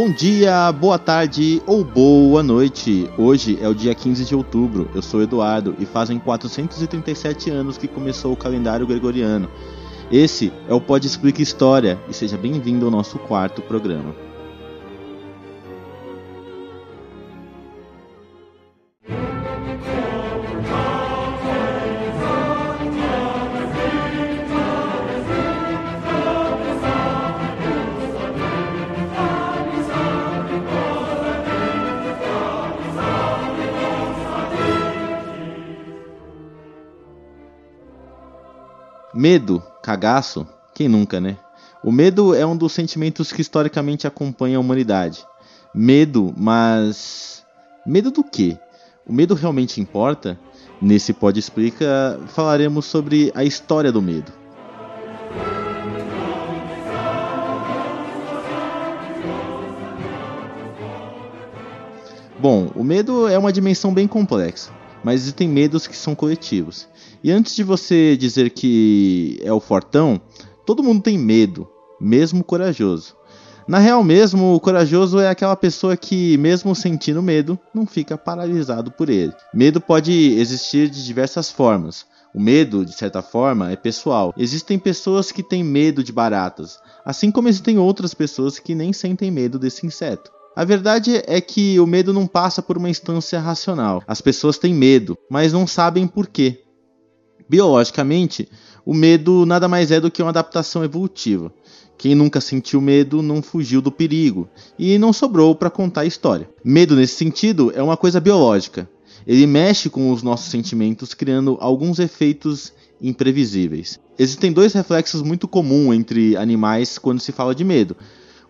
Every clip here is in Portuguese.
Bom dia, boa tarde ou boa noite. Hoje é o dia 15 de outubro. Eu sou Eduardo e fazem 437 anos que começou o calendário gregoriano. Esse é o Pode Explica História e seja bem-vindo ao nosso quarto programa. Medo, cagaço, quem nunca, né? O medo é um dos sentimentos que historicamente acompanha a humanidade. Medo, mas. Medo do quê? O medo realmente importa? Nesse Pode Explica falaremos sobre a história do medo. Bom, o medo é uma dimensão bem complexa, mas existem medos que são coletivos. E antes de você dizer que é o fortão, todo mundo tem medo, mesmo corajoso. Na real mesmo, o corajoso é aquela pessoa que, mesmo sentindo medo, não fica paralisado por ele. Medo pode existir de diversas formas. O medo, de certa forma, é pessoal. Existem pessoas que têm medo de baratas, assim como existem outras pessoas que nem sentem medo desse inseto. A verdade é que o medo não passa por uma instância racional. As pessoas têm medo, mas não sabem por quê. Biologicamente, o medo nada mais é do que uma adaptação evolutiva. Quem nunca sentiu medo não fugiu do perigo e não sobrou para contar a história. Medo, nesse sentido, é uma coisa biológica. Ele mexe com os nossos sentimentos, criando alguns efeitos imprevisíveis. Existem dois reflexos muito comuns entre animais quando se fala de medo.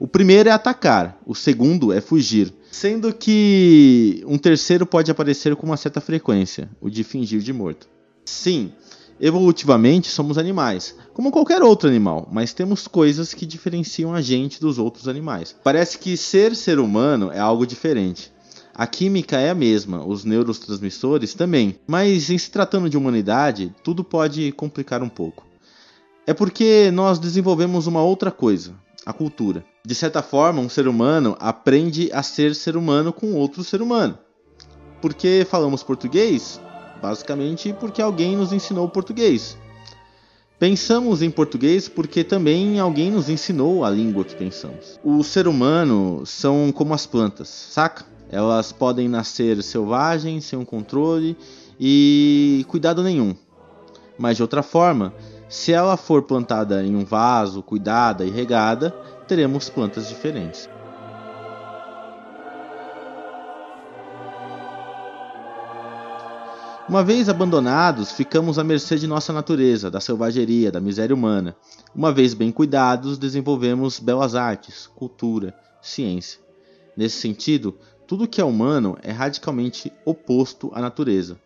O primeiro é atacar, o segundo é fugir, sendo que um terceiro pode aparecer com uma certa frequência, o de fingir de morto. Sim, Evolutivamente, somos animais, como qualquer outro animal, mas temos coisas que diferenciam a gente dos outros animais. Parece que ser ser humano é algo diferente. A química é a mesma, os neurotransmissores também, mas em se tratando de humanidade, tudo pode complicar um pouco. É porque nós desenvolvemos uma outra coisa, a cultura. De certa forma, um ser humano aprende a ser ser humano com outro ser humano. Porque falamos português, basicamente porque alguém nos ensinou português. Pensamos em português porque também alguém nos ensinou a língua que pensamos. O ser humano são como as plantas, saca? Elas podem nascer selvagens, sem um controle e cuidado nenhum. Mas de outra forma, se ela for plantada em um vaso, cuidada e regada, teremos plantas diferentes. Uma vez abandonados, ficamos à mercê de nossa natureza, da selvageria, da miséria humana. Uma vez bem cuidados, desenvolvemos belas artes, cultura, ciência. Nesse sentido, tudo que é humano é radicalmente oposto à natureza.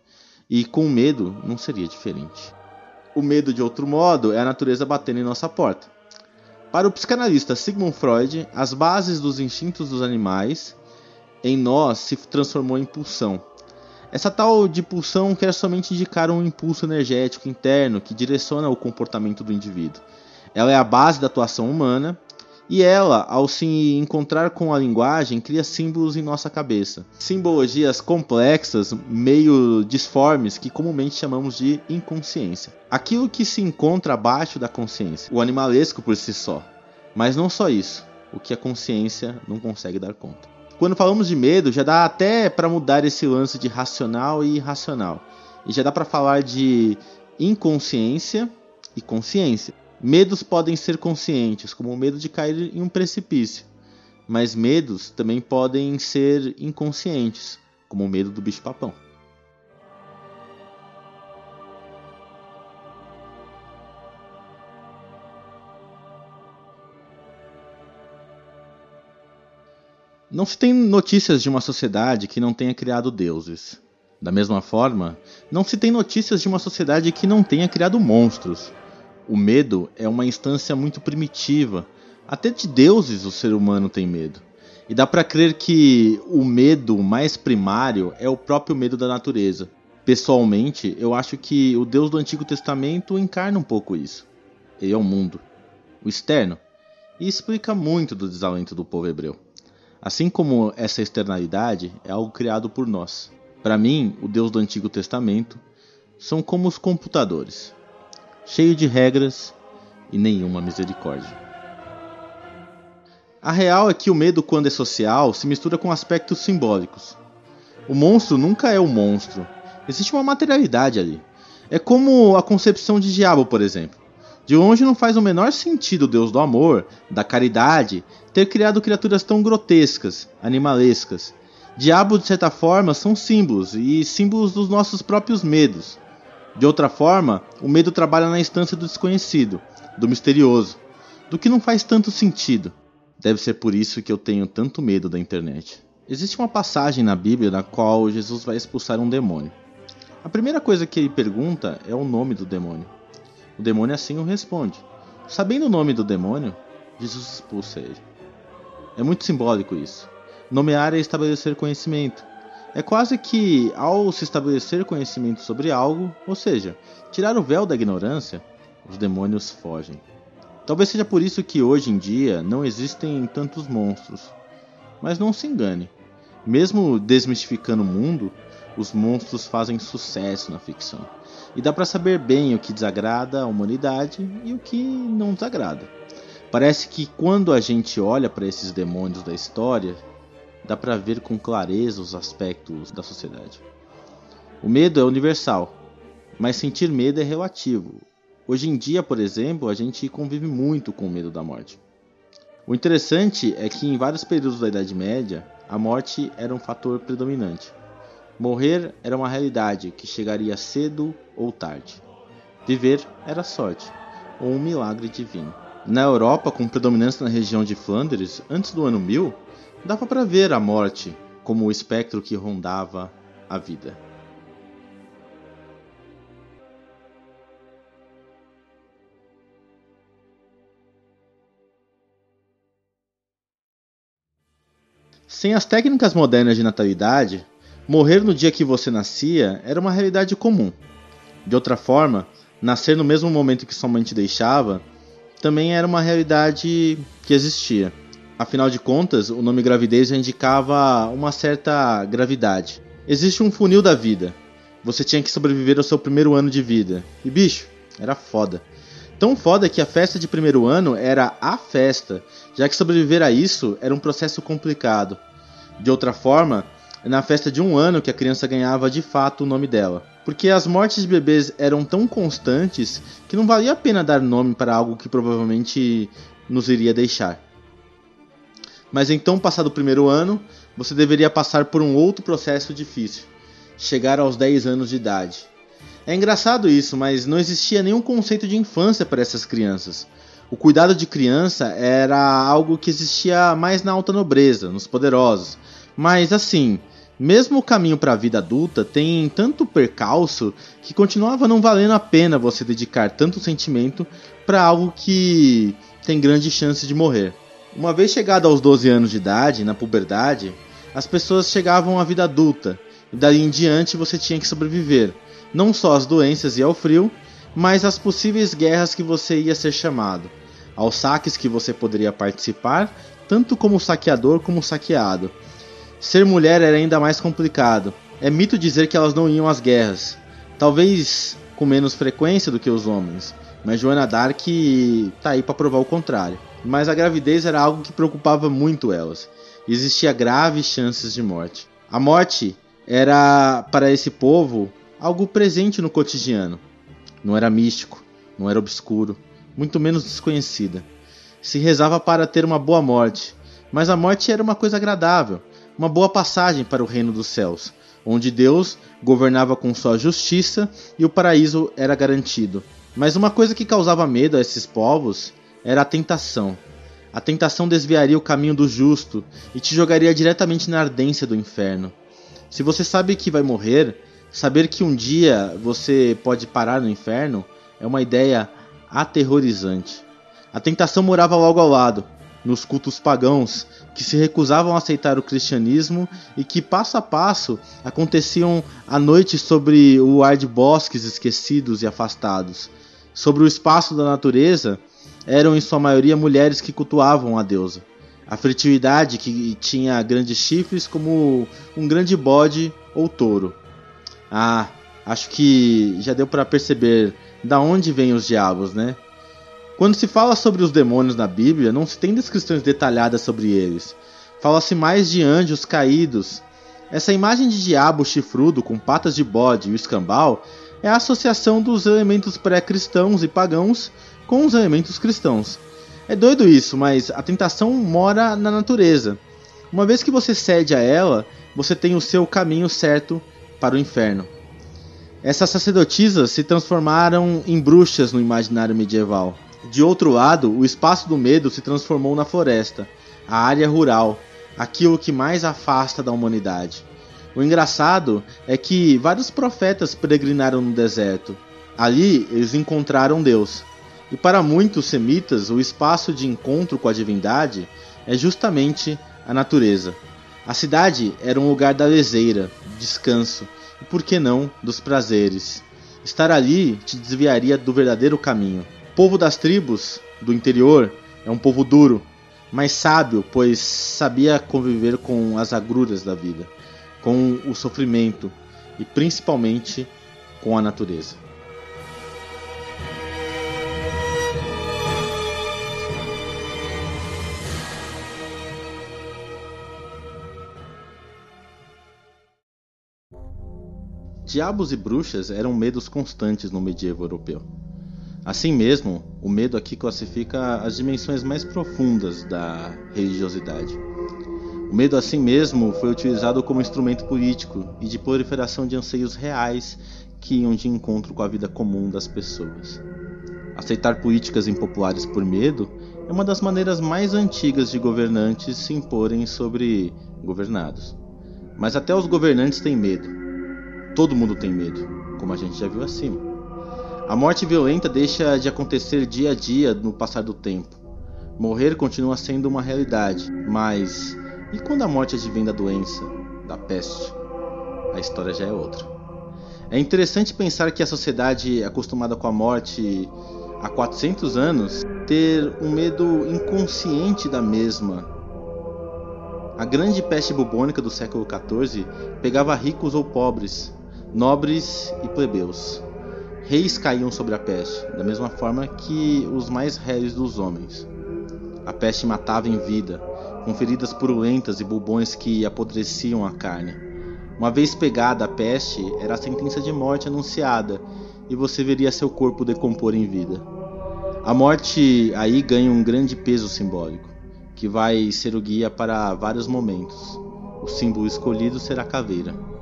E com medo não seria diferente. O medo, de outro modo, é a natureza batendo em nossa porta. Para o psicanalista Sigmund Freud, as bases dos instintos dos animais em nós se transformou em pulsão essa tal de pulsão quer somente indicar um impulso energético interno que direciona o comportamento do indivíduo. Ela é a base da atuação humana e ela, ao se encontrar com a linguagem, cria símbolos em nossa cabeça. Simbologias complexas, meio disformes, que comumente chamamos de inconsciência. Aquilo que se encontra abaixo da consciência, o animalesco por si só. Mas não só isso, o que a consciência não consegue dar conta. Quando falamos de medo, já dá até para mudar esse lance de racional e irracional. E já dá para falar de inconsciência e consciência. Medos podem ser conscientes, como o medo de cair em um precipício. Mas medos também podem ser inconscientes, como o medo do bicho-papão. Não se tem notícias de uma sociedade que não tenha criado deuses. Da mesma forma, não se tem notícias de uma sociedade que não tenha criado monstros. O medo é uma instância muito primitiva. Até de deuses o ser humano tem medo. E dá para crer que o medo mais primário é o próprio medo da natureza. Pessoalmente, eu acho que o Deus do Antigo Testamento encarna um pouco isso. Ele é o mundo, o externo, e explica muito do desalento do povo hebreu. Assim como essa externalidade é algo criado por nós. Para mim, o Deus do Antigo Testamento são como os computadores, cheio de regras e nenhuma misericórdia. A real é que o medo, quando é social, se mistura com aspectos simbólicos. O monstro nunca é o monstro. Existe uma materialidade ali. É como a concepção de diabo, por exemplo. De longe não faz o menor sentido o Deus do amor, da caridade, ter criado criaturas tão grotescas, animalescas. Diabo, de certa forma, são símbolos, e símbolos dos nossos próprios medos. De outra forma, o medo trabalha na instância do desconhecido, do misterioso, do que não faz tanto sentido. Deve ser por isso que eu tenho tanto medo da internet. Existe uma passagem na Bíblia na qual Jesus vai expulsar um demônio. A primeira coisa que ele pergunta é o nome do demônio. O demônio assim o responde. Sabendo o nome do demônio, Jesus expulsa ele. É muito simbólico isso. Nomear é estabelecer conhecimento. É quase que, ao se estabelecer conhecimento sobre algo, ou seja, tirar o véu da ignorância, os demônios fogem. Talvez seja por isso que hoje em dia não existem tantos monstros. Mas não se engane, mesmo desmistificando o mundo, os monstros fazem sucesso na ficção. E dá para saber bem o que desagrada a humanidade e o que não desagrada. Parece que quando a gente olha para esses demônios da história, dá para ver com clareza os aspectos da sociedade. O medo é universal, mas sentir medo é relativo. Hoje em dia, por exemplo, a gente convive muito com o medo da morte. O interessante é que em vários períodos da Idade Média, a morte era um fator predominante. Morrer era uma realidade que chegaria cedo ou tarde. Viver era sorte, ou um milagre divino. Na Europa, com predominância na região de Flandres, antes do ano 1000, dava para ver a morte como o espectro que rondava a vida. Sem as técnicas modernas de natalidade, morrer no dia que você nascia era uma realidade comum. De outra forma, nascer no mesmo momento que sua mãe te deixava também era uma realidade que existia. Afinal de contas, o nome gravidez já indicava uma certa gravidade. Existe um funil da vida. Você tinha que sobreviver ao seu primeiro ano de vida. E bicho, era foda. Tão foda que a festa de primeiro ano era a festa, já que sobreviver a isso era um processo complicado. De outra forma, é na festa de um ano que a criança ganhava de fato o nome dela. Porque as mortes de bebês eram tão constantes que não valia a pena dar nome para algo que provavelmente nos iria deixar. Mas então, passado o primeiro ano, você deveria passar por um outro processo difícil chegar aos 10 anos de idade. É engraçado isso, mas não existia nenhum conceito de infância para essas crianças. O cuidado de criança era algo que existia mais na alta nobreza, nos poderosos. Mas assim, mesmo o caminho para a vida adulta tem tanto percalço que continuava não valendo a pena você dedicar tanto sentimento para algo que tem grande chance de morrer. Uma vez chegado aos 12 anos de idade, na puberdade, as pessoas chegavam à vida adulta e daí em diante você tinha que sobreviver, não só às doenças e ao frio, mas às possíveis guerras que você ia ser chamado aos saques que você poderia participar, tanto como saqueador como saqueado. Ser mulher era ainda mais complicado. É mito dizer que elas não iam às guerras, talvez com menos frequência do que os homens, mas Joana Dark tá aí para provar o contrário. Mas a gravidez era algo que preocupava muito elas. Existia graves chances de morte. A morte era para esse povo algo presente no cotidiano. Não era místico, não era obscuro, muito menos desconhecida. Se rezava para ter uma boa morte, mas a morte era uma coisa agradável, uma boa passagem para o reino dos céus, onde Deus governava com sua justiça e o paraíso era garantido. Mas uma coisa que causava medo a esses povos era a tentação. A tentação desviaria o caminho do justo e te jogaria diretamente na ardência do inferno. Se você sabe que vai morrer, saber que um dia você pode parar no inferno é uma ideia aterrorizante. A tentação morava logo ao lado, nos cultos pagãos, que se recusavam a aceitar o cristianismo e que passo a passo aconteciam à noite sobre o ar de bosques esquecidos e afastados. Sobre o espaço da natureza, eram em sua maioria mulheres que cultuavam a deusa. A fertilidade que tinha grandes chifres como um grande bode ou touro. Ah, acho que já deu para perceber da onde vêm os diabos, né? Quando se fala sobre os demônios na Bíblia, não se tem descrições detalhadas sobre eles. Fala-se mais de anjos caídos. Essa imagem de diabo chifrudo com patas de bode e o escambau é a associação dos elementos pré-cristãos e pagãos com os elementos cristãos. É doido isso, mas a tentação mora na natureza. Uma vez que você cede a ela, você tem o seu caminho certo para o inferno. Essas sacerdotisas se transformaram em bruxas no imaginário medieval. De outro lado, o espaço do medo se transformou na floresta, a área rural, aquilo que mais afasta da humanidade. O engraçado é que vários profetas peregrinaram no deserto. Ali eles encontraram Deus. E para muitos semitas, o espaço de encontro com a divindade é justamente a natureza. A cidade era um lugar da lezeira, descanso e, por que não, dos prazeres. Estar ali te desviaria do verdadeiro caminho. O povo das tribos do interior é um povo duro, mas sábio, pois sabia conviver com as agruras da vida, com o sofrimento e principalmente com a natureza. Diabos e bruxas eram medos constantes no medievo europeu. Assim mesmo, o medo aqui classifica as dimensões mais profundas da religiosidade. O medo, assim mesmo, foi utilizado como instrumento político e de proliferação de anseios reais que iam de encontro com a vida comum das pessoas. Aceitar políticas impopulares por medo é uma das maneiras mais antigas de governantes se imporem sobre governados. Mas até os governantes têm medo Todo mundo tem medo, como a gente já viu acima. A morte violenta deixa de acontecer dia a dia no passar do tempo. Morrer continua sendo uma realidade, mas e quando a morte advém da doença, da peste? A história já é outra. É interessante pensar que a sociedade acostumada com a morte há 400 anos ter um medo inconsciente da mesma. A grande peste bubônica do século XIV pegava ricos ou pobres, nobres e plebeus. Reis caíam sobre a peste, da mesma forma que os mais réis dos homens. A peste matava em vida, com feridas purulentas e bubões que apodreciam a carne. Uma vez pegada a peste, era a sentença de morte anunciada, e você veria seu corpo decompor em vida. A morte aí ganha um grande peso simbólico, que vai ser o guia para vários momentos. O símbolo escolhido será a caveira.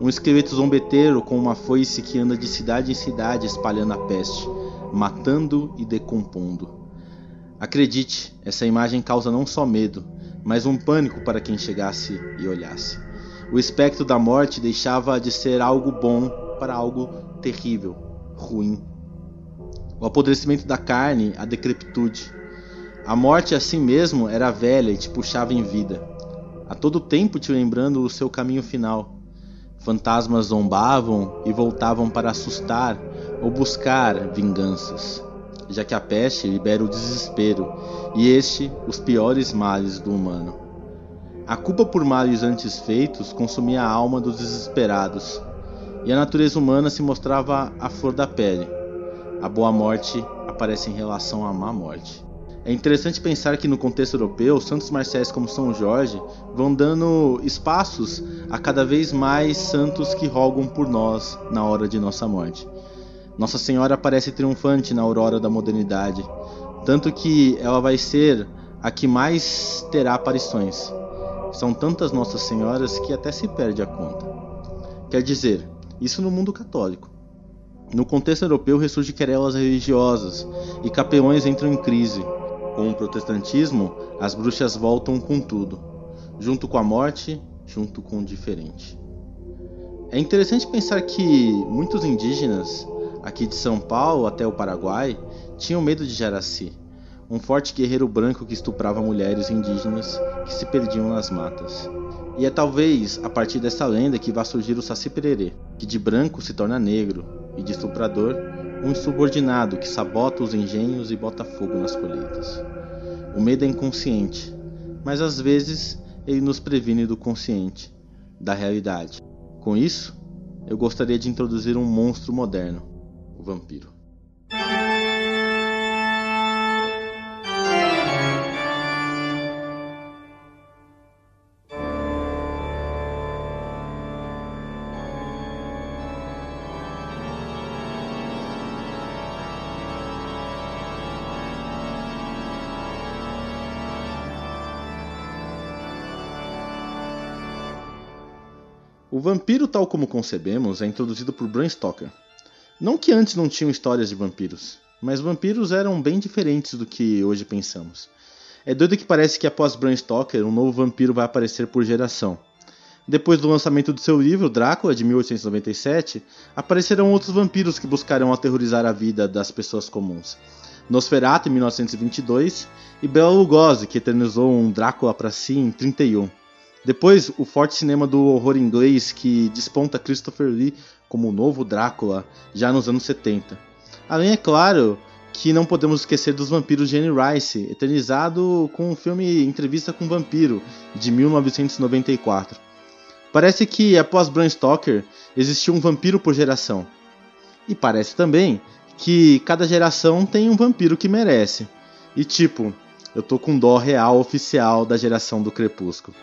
Um esqueleto zombeteiro com uma foice que anda de cidade em cidade espalhando a peste, matando e decompondo. Acredite, essa imagem causa não só medo, mas um pânico para quem chegasse e olhasse. O espectro da morte deixava de ser algo bom para algo terrível, ruim. O apodrecimento da carne, a decrepitude. A morte assim mesmo era velha e te puxava em vida, a todo tempo te lembrando o seu caminho final Fantasmas zombavam e voltavam para assustar ou buscar vinganças, já que a peste libera o desespero e este os piores males do humano. A culpa por males antes feitos consumia a alma dos desesperados, e a natureza humana se mostrava à flor da pele. A boa morte aparece em relação à má morte. É interessante pensar que no contexto europeu, santos marciais como São Jorge vão dando espaços a cada vez mais santos que rogam por nós na hora de nossa morte. Nossa Senhora aparece triunfante na aurora da modernidade, tanto que ela vai ser a que mais terá aparições. São tantas Nossas Senhoras que até se perde a conta. Quer dizer, isso no mundo católico. No contexto europeu ressurgem querelas religiosas e capelões entram em crise, com o protestantismo, as bruxas voltam com tudo, junto com a morte, junto com o diferente. É interessante pensar que muitos indígenas, aqui de São Paulo até o Paraguai, tinham medo de Jaraci, um forte guerreiro branco que estuprava mulheres indígenas que se perdiam nas matas. E é talvez a partir dessa lenda que vá surgir o Saci Pererê, que de branco se torna negro e de estuprador um insubordinado que sabota os engenhos e bota fogo nas colheitas. O medo é inconsciente, mas às vezes ele nos previne do consciente, da realidade. Com isso, eu gostaria de introduzir um monstro moderno, o vampiro. O vampiro, tal como concebemos, é introduzido por Bram Stoker. Não que antes não tinham histórias de vampiros, mas vampiros eram bem diferentes do que hoje pensamos. É doido que parece que após Bram Stoker, um novo vampiro vai aparecer por geração. Depois do lançamento do seu livro, Drácula, de 1897, aparecerão outros vampiros que buscarão aterrorizar a vida das pessoas comuns. Nosferatu, em 1922, e Bela Lugosi, que eternizou um Drácula para si em 31. Depois, o forte cinema do horror inglês que desponta Christopher Lee como o novo Drácula já nos anos 70. Além, é claro, que não podemos esquecer dos vampiros de Anne Rice, eternizado com o filme Entrevista com o Vampiro, de 1994. Parece que, após Bram Stoker, existiu um vampiro por geração. E parece também que cada geração tem um vampiro que merece. E tipo, eu tô com dó real oficial da geração do Crepúsculo.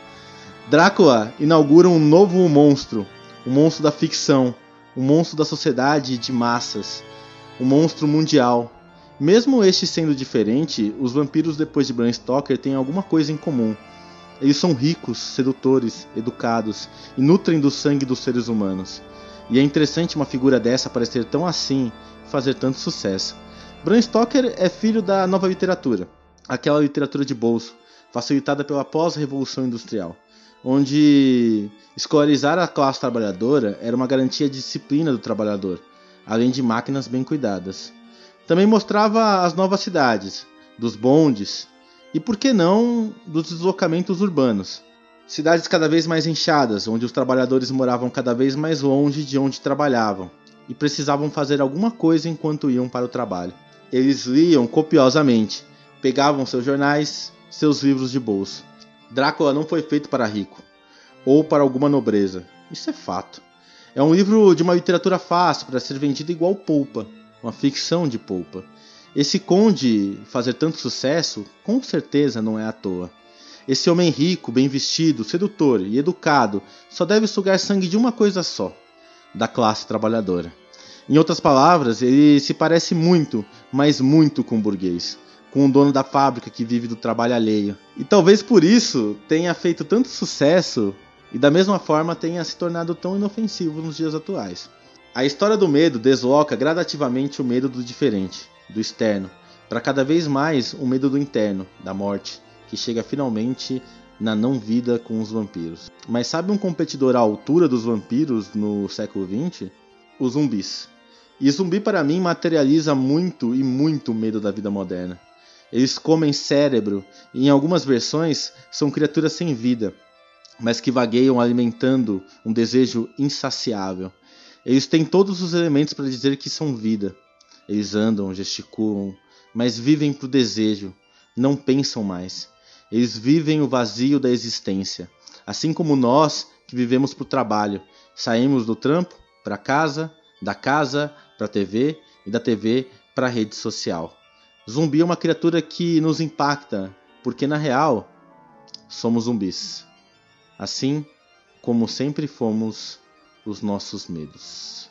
Drácula inaugura um novo monstro, um monstro da ficção, um monstro da sociedade de massas, um monstro mundial. Mesmo este sendo diferente, os vampiros depois de Bram Stoker têm alguma coisa em comum. Eles são ricos, sedutores, educados e nutrem do sangue dos seres humanos. E é interessante uma figura dessa aparecer tão assim e fazer tanto sucesso. Bram Stoker é filho da nova literatura, aquela literatura de bolso, facilitada pela pós-revolução industrial onde escolarizar a classe trabalhadora era uma garantia de disciplina do trabalhador, além de máquinas bem cuidadas. Também mostrava as novas cidades, dos bondes e, por que não, dos deslocamentos urbanos. Cidades cada vez mais inchadas, onde os trabalhadores moravam cada vez mais longe de onde trabalhavam e precisavam fazer alguma coisa enquanto iam para o trabalho. Eles liam copiosamente, pegavam seus jornais, seus livros de bolso Drácula não foi feito para rico ou para alguma nobreza. Isso é fato. É um livro de uma literatura fácil para ser vendido igual polpa, uma ficção de polpa. Esse conde fazer tanto sucesso, com certeza não é à toa. Esse homem rico, bem vestido, sedutor e educado só deve sugar sangue de uma coisa só: da classe trabalhadora. Em outras palavras, ele se parece muito, mas muito com o burguês com o dono da fábrica que vive do trabalho alheio. E talvez por isso tenha feito tanto sucesso e da mesma forma tenha se tornado tão inofensivo nos dias atuais. A história do medo desloca gradativamente o medo do diferente, do externo, para cada vez mais o medo do interno, da morte, que chega finalmente na não vida com os vampiros. Mas sabe um competidor à altura dos vampiros no século XX? Os zumbis. E zumbi para mim materializa muito e muito o medo da vida moderna. Eles comem cérebro e em algumas versões são criaturas sem vida, mas que vagueiam alimentando um desejo insaciável. Eles têm todos os elementos para dizer que são vida. Eles andam, gesticulam, mas vivem para o desejo, não pensam mais. Eles vivem o vazio da existência, assim como nós que vivemos para o trabalho. Saímos do trampo para casa, da casa para a TV e da TV para a rede social. Zumbi é uma criatura que nos impacta, porque na real somos zumbis. Assim como sempre fomos os nossos medos.